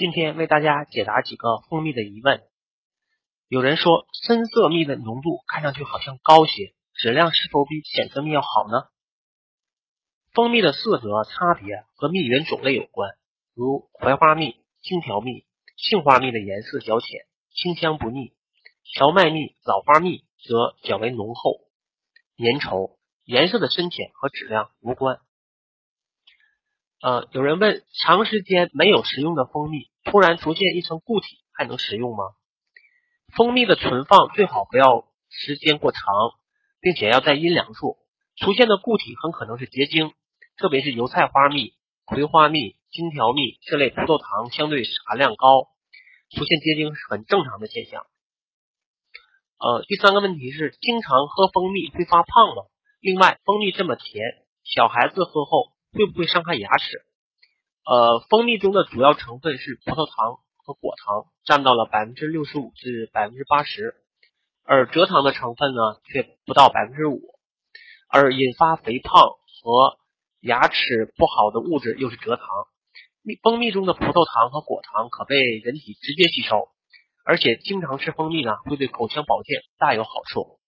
今天为大家解答几个蜂蜜的疑问。有人说深色蜜的浓度看上去好像高些，质量是否比浅色蜜要好呢？蜂蜜的色泽差别和蜜源种类有关，如槐花蜜、荆条蜜、杏花蜜的颜色较浅，清香不腻；荞麦蜜、枣花蜜则较为浓厚、粘稠，颜色的深浅和质量无关。呃，有人问，长时间没有食用的蜂蜜突然出现一层固体，还能食用吗？蜂蜜的存放最好不要时间过长，并且要在阴凉处。出现的固体很可能是结晶，特别是油菜花蜜、葵花蜜、荆条蜜这类葡萄糖相对含量高，出现结晶是很正常的现象。呃，第三个问题是，经常喝蜂蜜会发胖吗？另外，蜂蜜这么甜，小孩子喝后。会不会伤害牙齿？呃，蜂蜜中的主要成分是葡萄糖和果糖，占到了百分之六十五至百分之八十，而蔗糖的成分呢却不到百分之五。而引发肥胖和牙齿不好的物质又是蔗糖。蜜蜂蜜中的葡萄糖和果糖可被人体直接吸收，而且经常吃蜂蜜呢会对口腔保健大有好处。